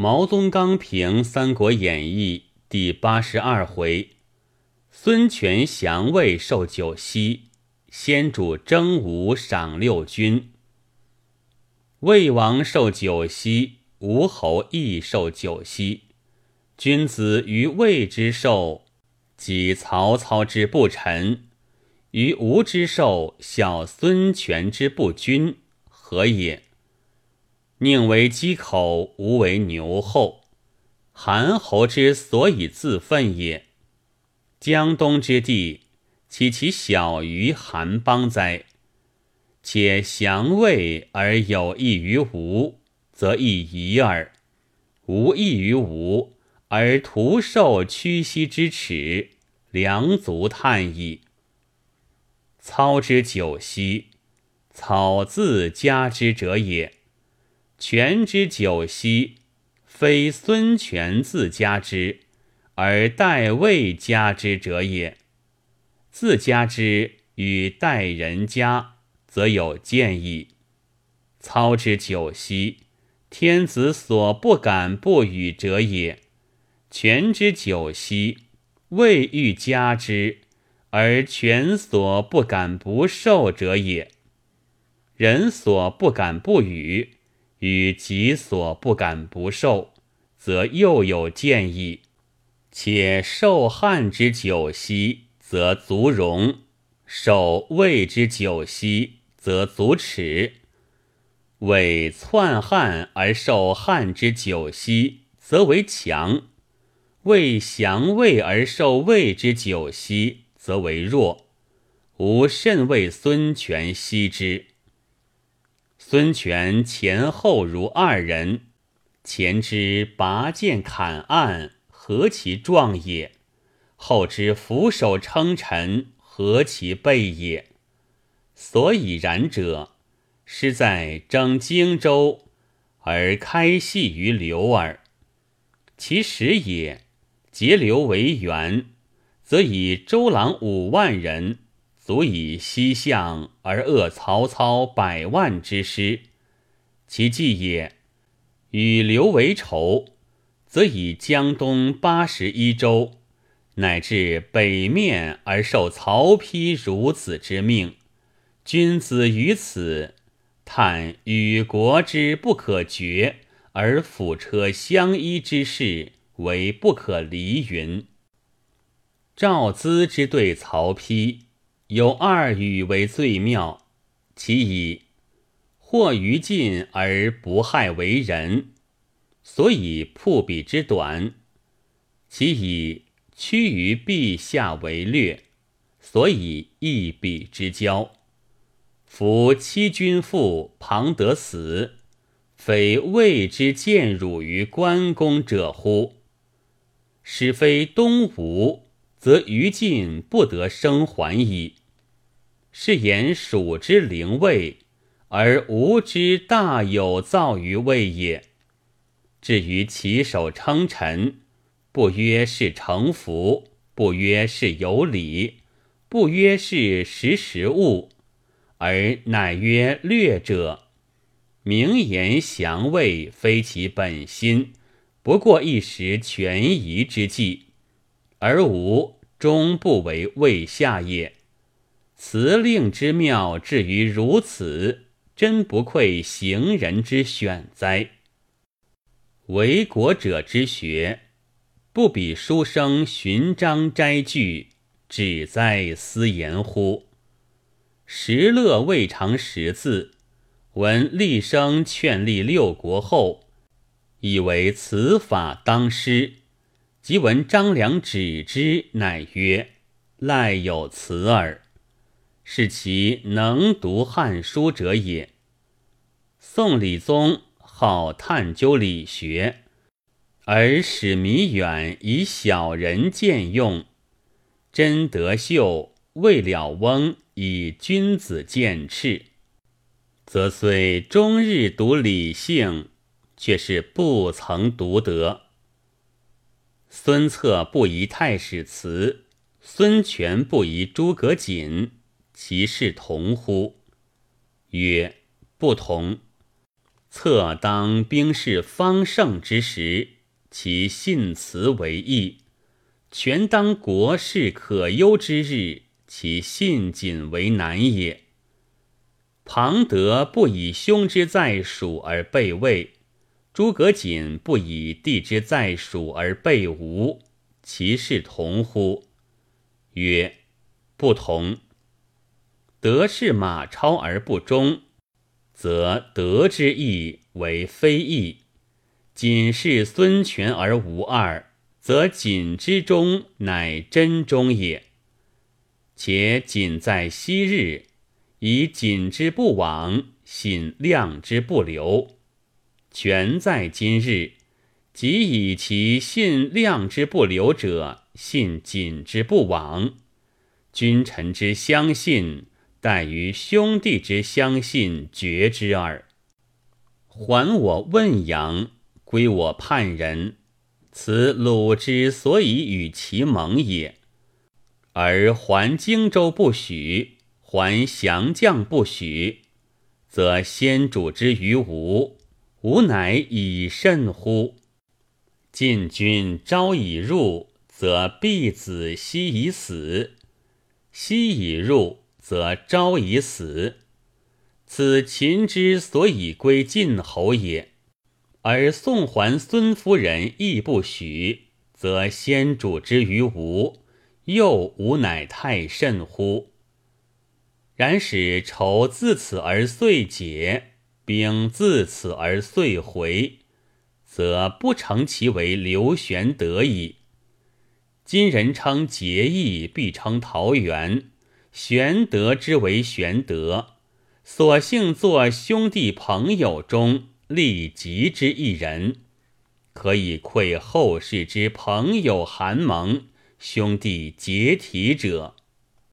毛宗刚评《三国演义》第八十二回：孙权降魏受九锡，先主征吴赏六军。魏王受九锡，吴侯亦受九锡。君子于魏之寿，及曹操之不臣；于吴之寿，小孙权之不君，何也？宁为鸡口，无为牛后。韩侯之所以自奋也。江东之地，岂其小于韩邦哉？且降魏而有益于吴，则亦夷耳；无益于吴，而徒受屈膝之耻，良足叹矣。操之久兮，草自加之者也。权之久兮，非孙权自加之，而代魏加之者也。自加之与代人加，则有见矣。操之久兮，天子所不敢不与者也。权之久兮，未欲加之，而权所不敢不受者也。人所不敢不与。与己所不敢不受，则又有见矣。且受汉之久兮，则足荣；受魏之久兮，则足耻。为篡汉而受汉之久兮，则为强；为降魏而受魏之久兮，则为弱。吾甚为孙权惜之。孙权前后如二人，前之拔剑砍案，何其壮也！后之俯首称臣，何其备也！所以然者，实在征荆州而开系于刘耳。其实也，结刘为援，则以周郎五万人。足以西向而遏曹操百万之师，其计也。与刘为仇，则以江东八十一州，乃至北面而受曹丕孺子之命。君子于此，叹与国之不可决，而辅车相依之事，为不可离云。赵资之对曹丕。有二语为最妙，其一，或于尽而不害为人，所以铺彼之短；其以屈于陛下为略，所以益彼之交。夫欺君父，庞得死，非魏之见辱于关公者乎？使非东吴，则于禁不得生还矣。是言蜀之灵位，而吴之大有造于魏也。至于其手称臣，不曰是诚服，不曰是有礼，不曰是识时务，而乃曰略者。明言降魏，非其本心，不过一时权宜之计，而吾终不为魏下也。辞令之妙至于如此，真不愧行人之选哉！为国者之学，不比书生寻章摘句，只在思言乎？时乐未尝识字，闻厉声劝立六国后，以为此法当施。即闻张良止之，乃曰：“赖有此耳。”是其能读汉书者也。宋理宗好探究理学，而使弥远以小人见用；真德秀、魏了翁以君子见斥，则虽终日读理性，却是不曾读得。孙策不疑太史慈，孙权不疑诸葛瑾。其事同乎？曰：不同。策当兵势方盛之时，其信辞为义；权当国事可忧之日，其信谨为难也。庞德不以兄之在蜀而备魏，诸葛瑾不以弟之在蜀而备吴，其事同乎？曰：不同。德是马超而不忠，则德之义为非义；谨是孙权而无二，则谨之忠乃真忠也。且谨在昔日，以谨之不往，信量之不留；权在今日，即以其信量之不留者，信谨之不往。君臣之相信。待于兄弟之相信绝之耳。还我汶阳，归我叛人，此鲁之所以与其盟也。而还荆州不许，还降将不许，则先主之于吴，吾乃以甚乎？晋军朝已入，则必子夕已死；夕已入。则昭已死，此秦之所以归晋侯也。而宋桓孙夫人亦不许，则先主之于吴，又吾乃太甚乎？然使仇自此而遂解，兵自此而遂回，则不成其为刘玄德矣。今人称结义，必称桃园。玄德之为玄德，所幸作兄弟朋友中利己之一人，可以窥后世之朋友寒盟、兄弟结体者。